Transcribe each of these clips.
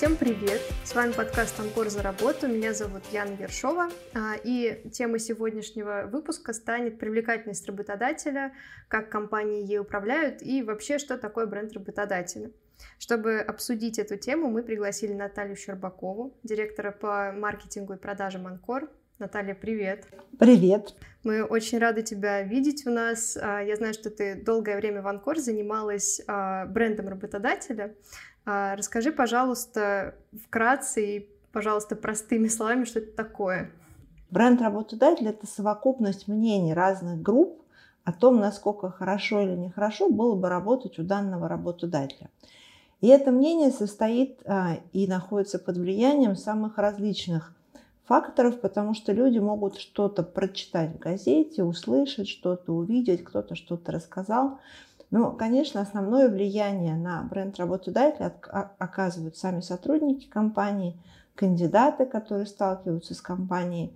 Всем привет! С вами подкаст «Анкор за работу». Меня зовут Яна Ершова. А, и темой сегодняшнего выпуска станет привлекательность работодателя, как компании ей управляют и вообще, что такое бренд работодателя. Чтобы обсудить эту тему, мы пригласили Наталью Щербакову, директора по маркетингу и продажам «Анкор». Наталья, привет! Привет! Мы очень рады тебя видеть у нас. А, я знаю, что ты долгое время в Анкор занималась а, брендом работодателя. А, расскажи, пожалуйста, вкратце и, пожалуйста, простыми словами, что это такое. Бренд работодателя – это совокупность мнений разных групп о том, насколько хорошо или нехорошо было бы работать у данного работодателя. И это мнение состоит а, и находится под влиянием самых различных факторов, потому что люди могут что-то прочитать в газете, услышать что-то, увидеть, кто-то что-то рассказал – но, конечно, основное влияние на бренд работодателя оказывают сами сотрудники компании, кандидаты, которые сталкиваются с компанией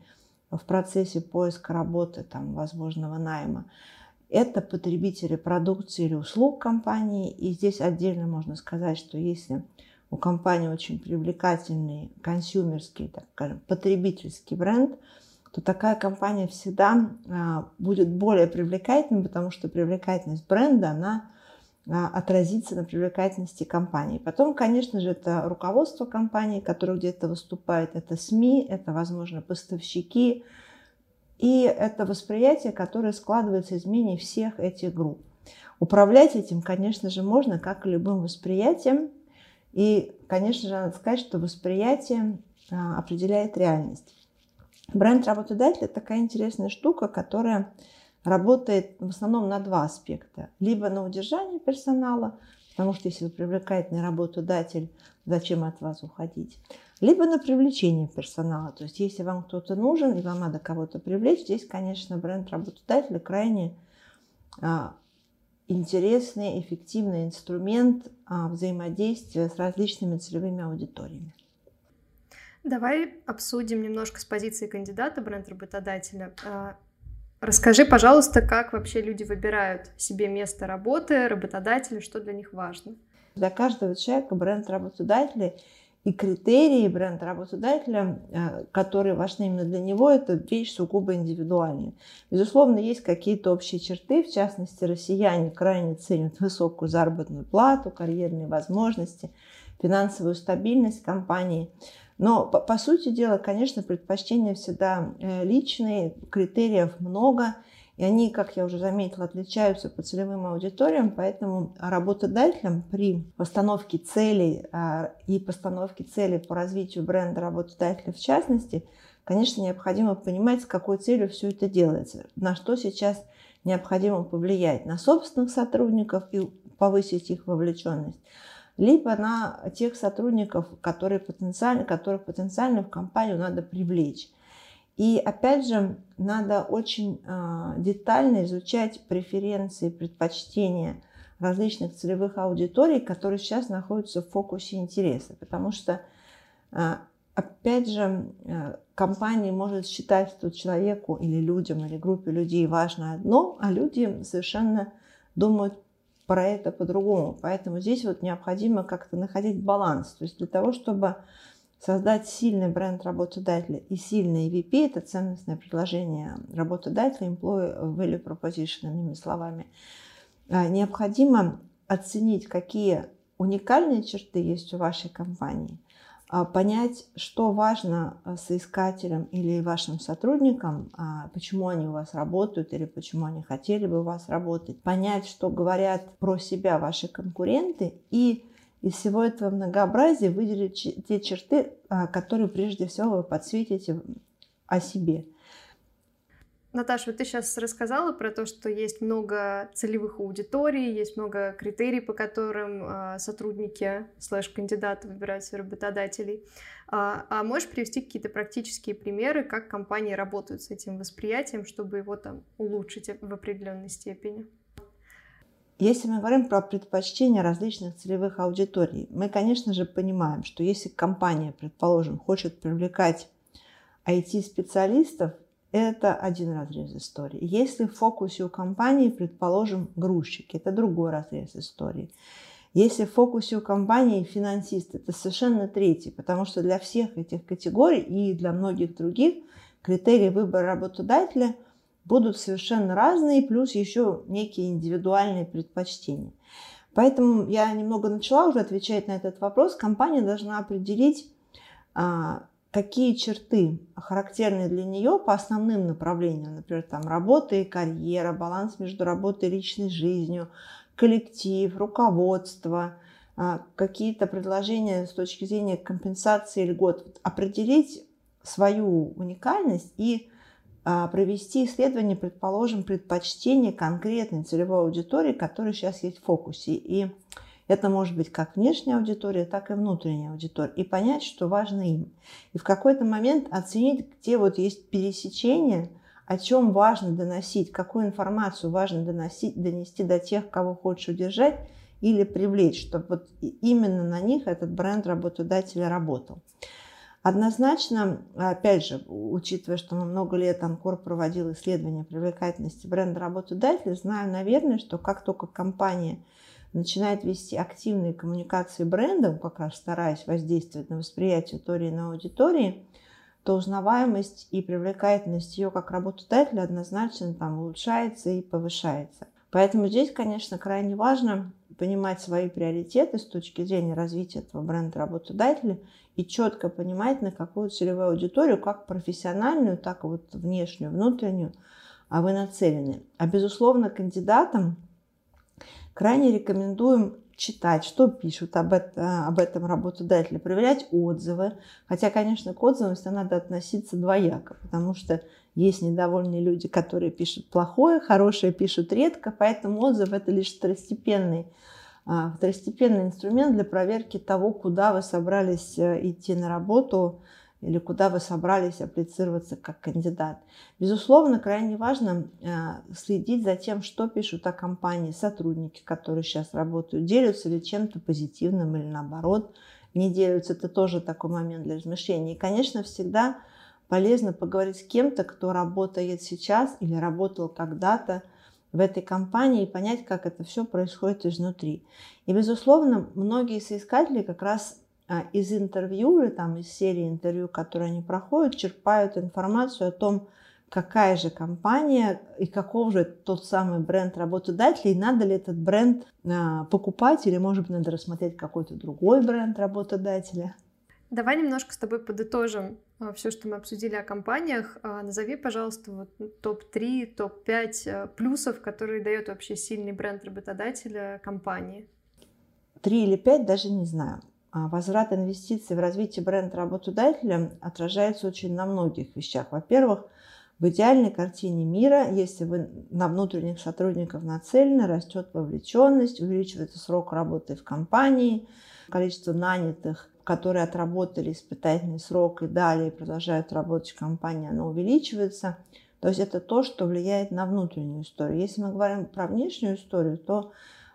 в процессе поиска работы, там, возможного найма. Это потребители продукции или услуг компании. И здесь отдельно можно сказать, что если у компании очень привлекательный консюмерский, так скажем, потребительский бренд – то такая компания всегда а, будет более привлекательной, потому что привлекательность бренда, она а, отразится на привлекательности компании. Потом, конечно же, это руководство компании, которое где-то выступает, это СМИ, это, возможно, поставщики, и это восприятие, которое складывается из мнений всех этих групп. Управлять этим, конечно же, можно, как и любым восприятием. И, конечно же, надо сказать, что восприятие а, определяет реальность. Бренд работодателя – такая интересная штука, которая работает в основном на два аспекта. Либо на удержание персонала, потому что если вы привлекательный работодатель, зачем от вас уходить? Либо на привлечение персонала. То есть если вам кто-то нужен и вам надо кого-то привлечь, здесь, конечно, бренд работодателя крайне а, интересный, эффективный инструмент а, взаимодействия с различными целевыми аудиториями. Давай обсудим немножко с позиции кандидата бренд-работодателя. А, расскажи, пожалуйста, как вообще люди выбирают себе место работы, работодателя, что для них важно? Для каждого человека бренд работодателя и критерии бренда работодателя, а, которые важны именно для него, это вещь сугубо индивидуальная. Безусловно, есть какие-то общие черты, в частности, россияне крайне ценят высокую заработную плату, карьерные возможности, финансовую стабильность компании – но, по, по сути дела, конечно, предпочтения всегда э, личные, критериев много, и они, как я уже заметила, отличаются по целевым аудиториям, поэтому работодателям при постановке целей а, и постановке целей по развитию бренда работодателя в частности, конечно, необходимо понимать, с какой целью все это делается, на что сейчас необходимо повлиять, на собственных сотрудников и повысить их вовлеченность, либо на тех сотрудников, которые потенциально, которых потенциально в компанию надо привлечь. И опять же, надо очень э, детально изучать преференции, предпочтения различных целевых аудиторий, которые сейчас находятся в фокусе интереса. Потому что, э, опять же, э, компания может считать, что человеку или людям, или группе людей важно одно, а люди совершенно думают про это по-другому. Поэтому здесь вот необходимо как-то находить баланс. То есть для того, чтобы создать сильный бренд работодателя и сильный EVP, это ценностное предложение работодателя, employee value proposition, иными словами, а, необходимо оценить, какие уникальные черты есть у вашей компании, понять, что важно а, соискателям или вашим сотрудникам, а, почему они у вас работают или почему они хотели бы у вас работать, понять, что говорят про себя ваши конкуренты и из всего этого многообразия выделить те черты, которые прежде всего вы подсветите о себе. Наташа, вот ты сейчас рассказала про то, что есть много целевых аудиторий, есть много критерий, по которым э, сотрудники слэш-кандидаты выбирают своих работодателей. А, а можешь привести какие-то практические примеры, как компании работают с этим восприятием, чтобы его там улучшить в определенной степени? Если мы говорим про предпочтения различных целевых аудиторий, мы, конечно же, понимаем, что если компания, предположим, хочет привлекать IT-специалистов, это один разрез истории. Если в фокусе у компании, предположим, грузчики, это другой разрез истории. Если в фокусе у компании финансист, это совершенно третий, потому что для всех этих категорий и для многих других критерии выбора работодателя будут совершенно разные, плюс еще некие индивидуальные предпочтения. Поэтому я немного начала уже отвечать на этот вопрос. Компания должна определить, а, какие черты характерны для нее по основным направлениям, например, там работа и карьера, баланс между работой и личной жизнью, коллектив, руководство, а, какие-то предложения с точки зрения компенсации льгот, определить свою уникальность и а, провести исследование, предположим, предпочтения конкретной целевой аудитории, которая сейчас есть в фокусе. И это может быть как внешняя аудитория, так и внутренняя аудитория. И понять, что важно им. И в какой-то момент оценить, где вот есть пересечение, о чем важно доносить, какую информацию важно доносить, донести до тех, кого хочешь удержать или привлечь, чтобы вот именно на них этот бренд работодателя работал. Однозначно, опять же, учитывая, что мы много лет Анкор проводил исследования привлекательности бренда работодателя, знаю, наверное, что как только компания начинает вести активные коммуникации брендом, как раз стараясь воздействовать на восприятие той или иной аудитории, то узнаваемость и привлекательность ее как работодателя однозначно там улучшается и повышается. Поэтому здесь, конечно, крайне важно понимать свои приоритеты с точки зрения развития этого бренда работодателя и четко понимать, на какую целевую аудиторию, как профессиональную, так и вот внешнюю, внутреннюю, а вы нацелены. А безусловно, кандидатам крайне рекомендуем читать, что пишут об, это, об этом работодатели, проверять отзывы. Хотя, конечно, к отзывам всегда надо относиться двояко, потому что есть недовольные люди, которые пишут плохое, хорошее пишут редко, поэтому отзыв это лишь второстепенный а, второстепенный инструмент для проверки того, куда вы собрались э, идти на работу или куда вы собрались апплицироваться как кандидат. Безусловно, крайне важно э, следить за тем, что пишут о компании сотрудники, которые сейчас работают, делятся ли чем-то позитивным или наоборот не делятся. Это тоже такой момент для размышления. И, конечно, всегда полезно поговорить с кем-то, кто работает сейчас или работал когда-то, в этой компании и понять, как это все происходит изнутри. И, безусловно, многие соискатели как раз из интервью или там из серии интервью, которые они проходят, черпают информацию о том, какая же компания и каков же тот самый бренд работодателя, и надо ли этот бренд а, покупать, или, может быть, надо рассмотреть какой-то другой бренд работодателя. Давай немножко с тобой подытожим а, все, что мы обсудили о компаниях. А, назови, пожалуйста, вот топ-3, топ-5 а, плюсов, которые дает вообще сильный бренд работодателя компании. Три или пять даже не знаю. Возврат инвестиций в развитие бренда работодателя отражается очень на многих вещах. Во-первых, в идеальной картине мира, если вы на внутренних сотрудников нацелены, растет вовлеченность, увеличивается срок работы в компании, количество нанятых которые отработали испытательный срок и далее продолжают работать в компании, оно увеличивается. То есть это то, что влияет на внутреннюю историю. Если мы говорим про внешнюю историю, то а,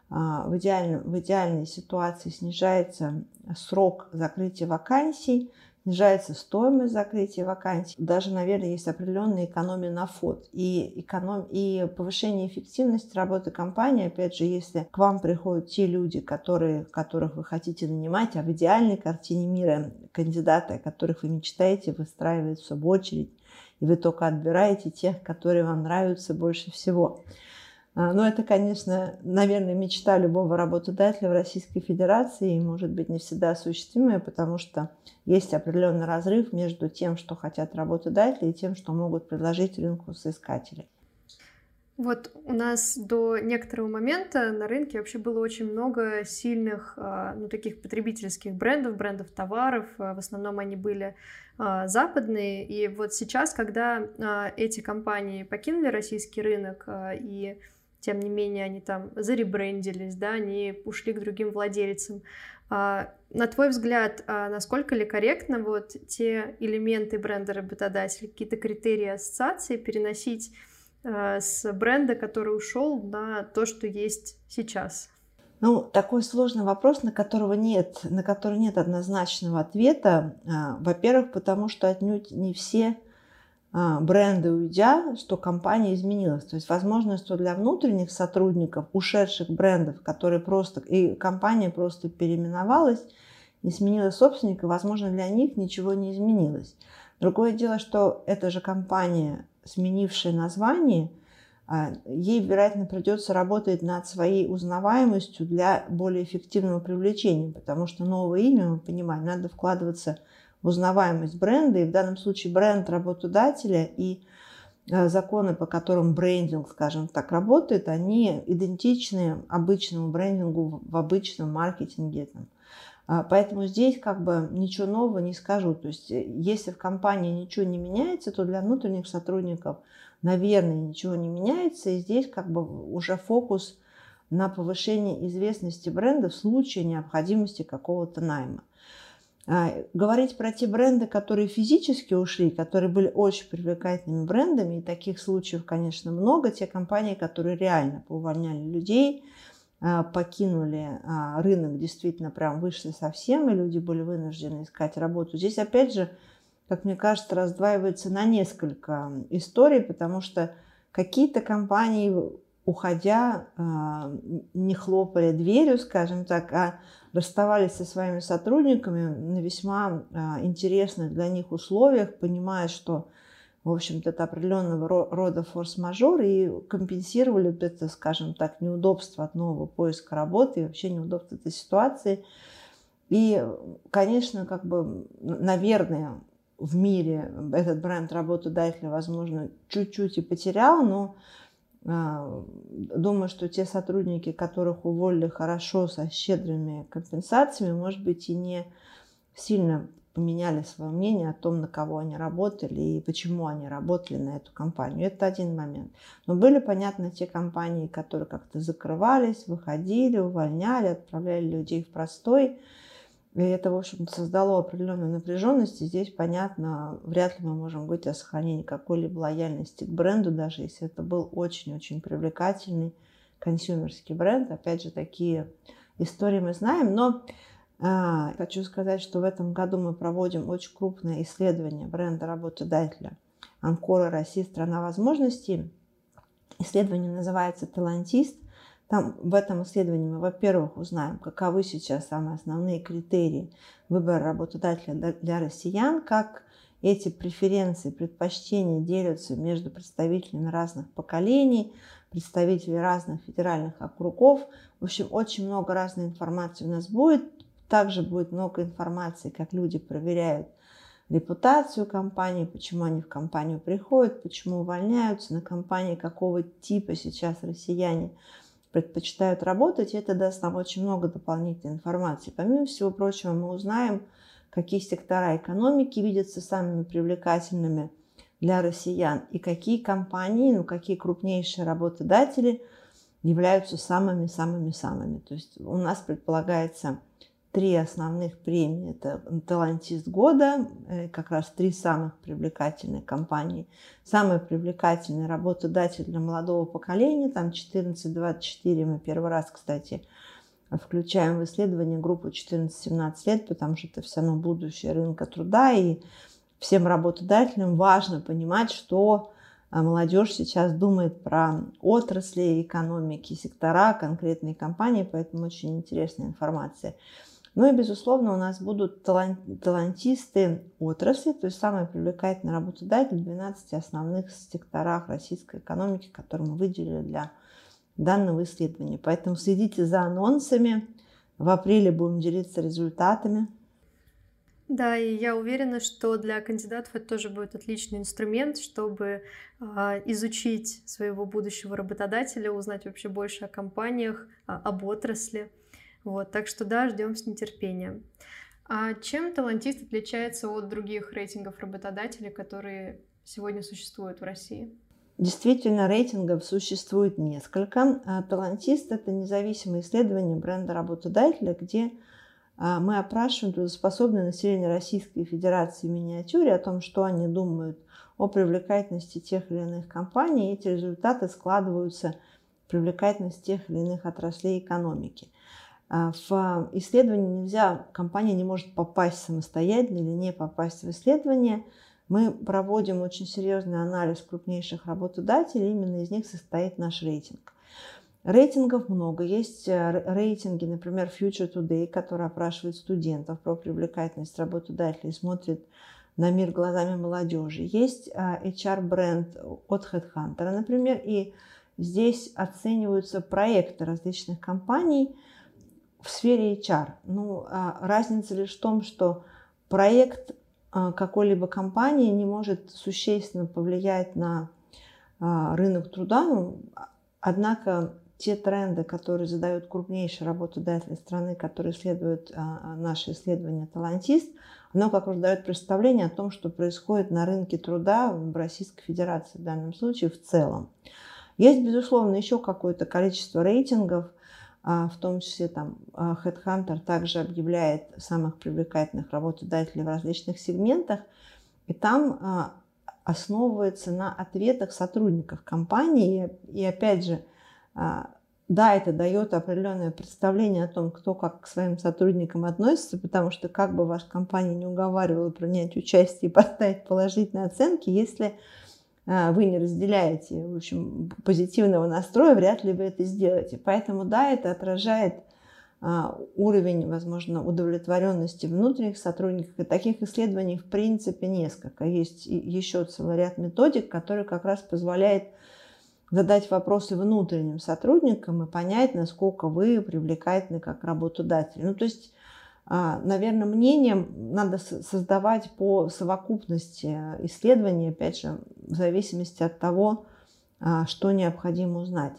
в, идеальном, в идеальной ситуации снижается срок закрытия вакансий, снижается стоимость закрытия вакансий. Даже, наверное, есть определенная экономия на фот. И, эконом... и повышение эффективности работы компании, опять же, если к вам приходят те люди, которые, которых вы хотите нанимать, а в идеальной картине мира кандидаты, о которых вы мечтаете, выстраиваются в очередь, и вы только отбираете тех, которые вам нравятся больше всего. А, Но ну, это, конечно, наверное, мечта любого работодателя в Российской Федерации и, может быть, не всегда осуществимая, потому что есть определенный разрыв между тем, что хотят работодатели, и тем, что могут предложить рынку соискатели. Вот у нас до некоторого момента на рынке вообще было очень много сильных, а, ну, таких потребительских брендов, брендов товаров. А, в основном они были западные. И вот сейчас, когда эти компании покинули российский рынок и тем не менее они там заребрендились, да, они ушли к другим владельцам. А, на твой взгляд, а насколько ли корректно вот те элементы бренда работодателя, какие-то критерии ассоциации переносить а, с бренда, который ушел, на то, что есть сейчас? Ну, такой сложный вопрос, на которого нет, на который нет однозначного ответа. Во-первых, потому что отнюдь не все бренды уйдя, что компания изменилась. То есть, возможно, что для внутренних сотрудников, ушедших брендов, которые просто, и компания просто переименовалась и сменила собственника, возможно, для них ничего не изменилось. Другое дело, что эта же компания, сменившая название, а, ей, вероятно, придется работать над своей узнаваемостью для более эффективного привлечения, потому что новое имя, мы понимаем, надо вкладываться узнаваемость бренда, и в данном случае бренд работодателя и э, законы, по которым брендинг, скажем так, работает, они идентичны обычному брендингу в обычном маркетинге. А, поэтому здесь как бы ничего нового не скажу. То есть э, если в компании ничего не меняется, то для внутренних сотрудников, наверное, ничего не меняется. И здесь как бы уже фокус на повышение известности бренда в случае необходимости какого-то найма. А, говорить про те бренды, которые физически ушли, которые были очень привлекательными брендами, и таких случаев, конечно, много. Те компании, которые реально поувольняли людей, а, покинули а, рынок, действительно прям вышли совсем, и люди были вынуждены искать работу. Здесь, опять же, как мне кажется, раздваивается на несколько историй, потому что какие-то компании, уходя, не хлопали дверью, скажем так, а расставались со своими сотрудниками на весьма а, интересных для них условиях, понимая, что, в общем-то, это определенного рода форс-мажор, и компенсировали это, скажем так, неудобство от нового поиска работы и вообще неудобство этой ситуации. И, конечно, как бы, наверное, в мире этот бренд работодателя, возможно, чуть-чуть и потерял, но а, думаю, что те сотрудники, которых уволили хорошо, со щедрыми компенсациями, может быть, и не сильно поменяли свое мнение о том, на кого они работали и почему они работали на эту компанию. Это один момент. Но были, понятно, те компании, которые как-то закрывались, выходили, увольняли, отправляли людей в простой. И это, в общем создало определенную напряженность. И здесь, понятно, вряд ли мы можем говорить о сохранении какой-либо лояльности к бренду, даже если это был очень-очень привлекательный консюмерский бренд. Опять же, такие истории мы знаем. Но а, хочу сказать, что в этом году мы проводим очень крупное исследование бренда работодателя Анкора России «Страна возможностей». Исследование называется «Талантист». Там в этом исследовании мы, во-первых, узнаем, каковы сейчас самые основные критерии выбора работодателя для россиян, как эти преференции, предпочтения делятся между представителями разных поколений, представителей разных федеральных округов. В общем, очень много разной информации у нас будет. Также будет много информации, как люди проверяют репутацию компании, почему они в компанию приходят, почему увольняются, на компании какого типа сейчас россияне предпочитают работать, это даст нам очень много дополнительной информации. Помимо всего прочего, мы узнаем, какие сектора экономики видятся самыми привлекательными для россиян и какие компании, ну какие крупнейшие работодатели являются самыми-самыми-самыми. То есть у нас предполагается три основных премии. Это талантист года, э, как раз три самых привлекательных компании. Самый привлекательный работодатель для молодого поколения, там 14-24, мы первый раз, кстати, включаем в исследование группу 14-17 лет, потому что это все равно будущее рынка труда, и всем работодателям важно понимать, что а, молодежь сейчас думает про отрасли экономики, сектора, конкретные компании, поэтому очень интересная информация. Ну и, безусловно, у нас будут талантисты отрасли, то есть самый привлекательный работодатель в 12 основных секторах российской экономики, которые мы выделили для данного исследования. Поэтому следите за анонсами. В апреле будем делиться результатами. Да, и я уверена, что для кандидатов это тоже будет отличный инструмент, чтобы э, изучить своего будущего работодателя, узнать вообще больше о компаниях, э, об отрасли. Вот, так что да, ждем с нетерпением. А чем талантист отличается от других рейтингов работодателей, которые сегодня существуют в России? Действительно, рейтингов существует несколько. А талантист – это независимое исследование бренда работодателя, где а, мы опрашиваем трудоспособное население Российской Федерации в миниатюре о том, что они думают о привлекательности тех или иных компаний. И эти результаты складываются в привлекательность тех или иных отраслей экономики – в исследование нельзя, компания не может попасть самостоятельно или не попасть в исследование. мы проводим очень серьезный анализ крупнейших работодателей, именно из них состоит наш рейтинг. Рейтингов много. Есть э, рейтинги, например, Future Today, который опрашивает студентов про привлекательность работодателей, смотрит на мир глазами молодежи. Есть HR-бренд э, от HeadHunter, например, и здесь оцениваются проекты различных компаний в сфере HR. Ну, а разница лишь в том, что проект э, какой-либо компании не может существенно повлиять на рынок труда, ну, однако те тренды, которые задают крупнейшие работодатели страны, которые исследуют а, а, наши исследования «Талантист», оно как раз дает представление о том, что происходит на рынке труда в Российской Федерации в данном случае в целом. Есть, безусловно, еще какое-то количество рейтингов, а, в том числе там Headhunter также объявляет самых привлекательных работодателей в различных сегментах, и там основывается на ответах сотрудников компании. И опять же, а, да, это дает определенное представление о том, кто как к своим сотрудникам относится, потому что как бы ваша компания не уговаривала принять участие и поставить положительные оценки, если а, вы не разделяете в общем, позитивного настроя, вряд ли вы это сделаете. Поэтому да, это отражает а, уровень, возможно, удовлетворенности внутренних сотрудников. И таких исследований, в принципе, несколько. Есть еще целый ряд методик, которые как раз позволяют задать вопросы внутренним сотрудникам и понять, насколько вы привлекательны как работодатель. Ну, то есть, а, наверное, мнением надо создавать по совокупности исследований, опять же, в зависимости от того, а, что необходимо узнать.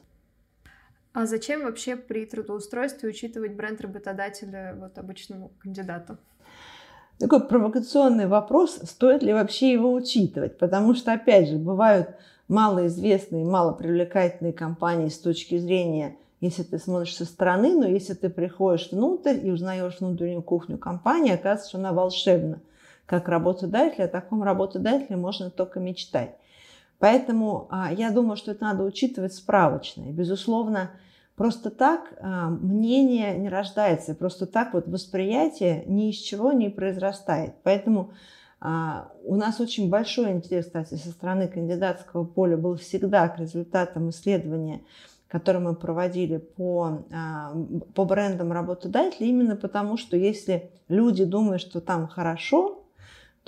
А зачем вообще при трудоустройстве учитывать бренд работодателя вот обычному кандидату? Такой провокационный вопрос, стоит ли вообще его учитывать, потому что, опять же, бывают малоизвестные, малопривлекательные компании с точки зрения, если ты смотришь со стороны, но если ты приходишь внутрь и узнаешь внутреннюю кухню компании, оказывается, что она волшебна. Как работодатель, о таком работодателе можно только мечтать. Поэтому а, я думаю, что это надо учитывать справочно. И, безусловно, просто так а, мнение не рождается, просто так вот восприятие ни из чего не произрастает. Поэтому а, у нас очень большой интерес, кстати, со стороны кандидатского поля был всегда к результатам исследования, которое мы проводили по, по брендам работодателей, именно потому, что если люди думают, что там хорошо,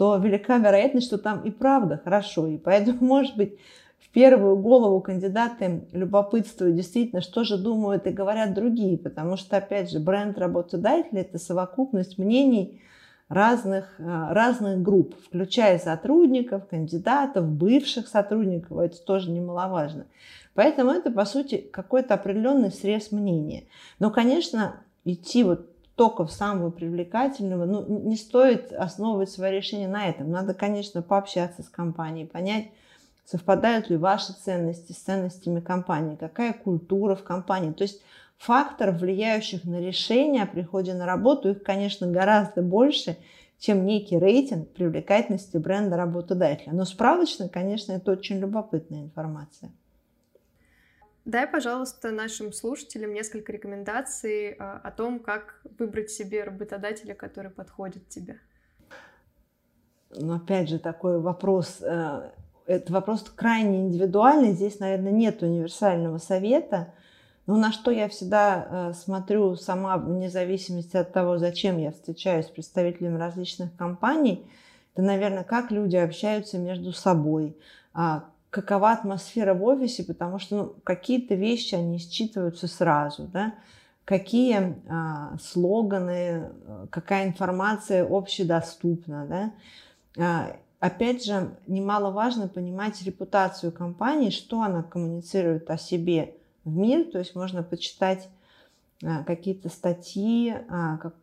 то велика вероятность, что там и правда хорошо. И поэтому, может быть, в первую голову кандидаты любопытствуют действительно, что же думают и говорят другие, потому что, опять же, бренд работодателя – это совокупность мнений, разных, э, разных групп, включая сотрудников, кандидатов, бывших сотрудников, это тоже немаловажно. Поэтому это, по сути, какой-то определенный срез мнения. Но, конечно, идти вот только в самого привлекательного, ну, не стоит основывать свое решение на этом. Надо, конечно, пообщаться с компанией, понять, совпадают ли ваши ценности с ценностями компании, какая культура в компании. То есть факторов, влияющих на решение о приходе на работу, их, конечно, гораздо больше, чем некий рейтинг привлекательности бренда работодателя. Но справочно, конечно, это очень любопытная информация. Дай, пожалуйста, нашим слушателям несколько рекомендаций а, о том, как выбрать себе работодателя, который подходит тебе. Но опять же, такой вопрос, э, это вопрос крайне индивидуальный. Здесь, наверное, нет универсального совета. Но на что я всегда э, смотрю сама, вне зависимости от того, зачем я встречаюсь с представителями различных компаний, это, наверное, как люди общаются между собой, а, какова атмосфера в офисе, потому что ну, какие-то вещи, они считываются сразу, да, какие а, слоганы, какая информация общедоступна, да. А, опять же, немаловажно понимать репутацию компании, что она коммуницирует о себе, в мир, то есть можно почитать а, какие-то статьи, а, как,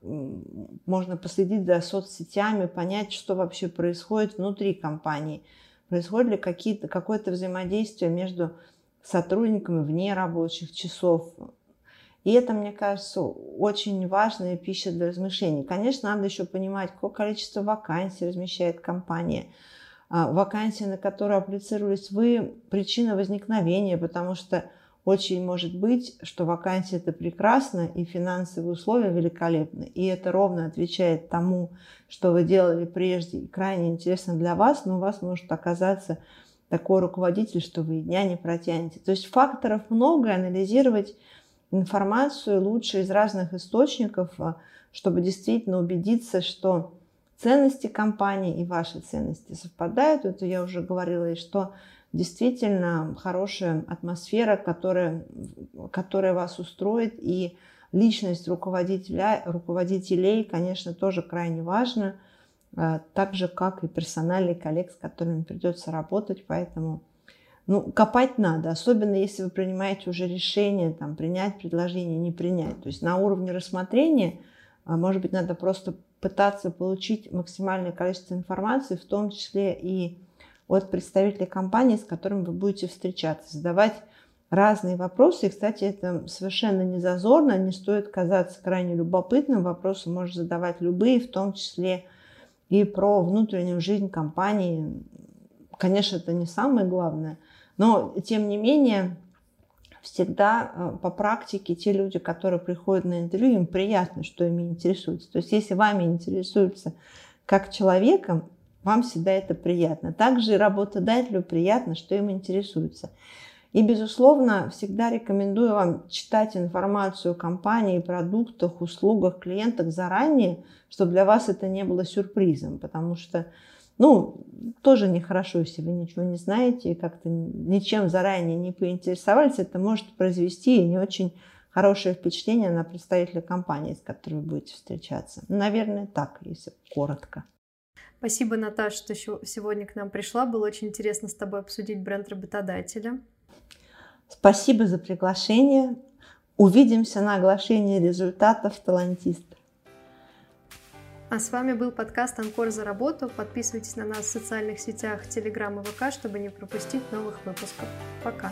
можно последить за соцсетями, понять, что вообще происходит внутри компании. Происходит ли какие-то, какое-то взаимодействие между сотрудниками вне рабочих часов. И это, мне кажется, очень важная пища для размышлений. Конечно, надо еще понимать, какое количество вакансий размещает компания. А, вакансии, на которые аплицировались вы, причина возникновения, потому что очень может быть, что вакансия это прекрасно и финансовые условия великолепны. И это ровно отвечает тому, что вы делали прежде и крайне интересно для вас, но у вас может оказаться такой руководитель, что вы дня не протянете. То есть факторов много, анализировать информацию лучше из разных источников, а, чтобы действительно убедиться, что ценности компании и ваши ценности совпадают. Это я уже говорила, и что действительно хорошая атмосфера, которая, которая вас устроит, и личность руководителя, руководителей, конечно, тоже крайне важна, а, так же, как и персональный коллег, с которыми придется работать, поэтому ну, копать надо, особенно если вы принимаете уже решение, там, принять предложение, не принять. То есть на уровне рассмотрения, а, может быть, надо просто пытаться получить максимальное количество информации, в том числе и от представителей компании, с которыми вы будете встречаться, задавать разные вопросы. И, кстати, это совершенно не зазорно, не стоит казаться крайне любопытным. Вопросы можно задавать любые, в том числе и про внутреннюю жизнь компании. Конечно, это не самое главное, но, тем не менее, всегда э, по практике те люди, которые приходят на интервью, им приятно, что ими интересуются. То есть, если вами интересуются как человеком, вам всегда это приятно. Также работодателю приятно, что им интересуется. И, безусловно, всегда рекомендую вам читать информацию о компании, продуктах, услугах, клиентах заранее, чтобы для вас это не было сюрпризом, потому что, ну, тоже нехорошо, если вы ничего не знаете и как-то ничем заранее не поинтересовались, это может произвести не очень хорошее впечатление на представителя компании, с которой вы будете встречаться. Наверное, так, если коротко. Спасибо, Наташа, что сегодня к нам пришла. Было очень интересно с тобой обсудить бренд работодателя. Спасибо за приглашение. Увидимся на оглашении результатов талантиста. А с вами был подкаст «Анкор за работу». Подписывайтесь на нас в социальных сетях, Телеграм и ВК, чтобы не пропустить новых выпусков. Пока!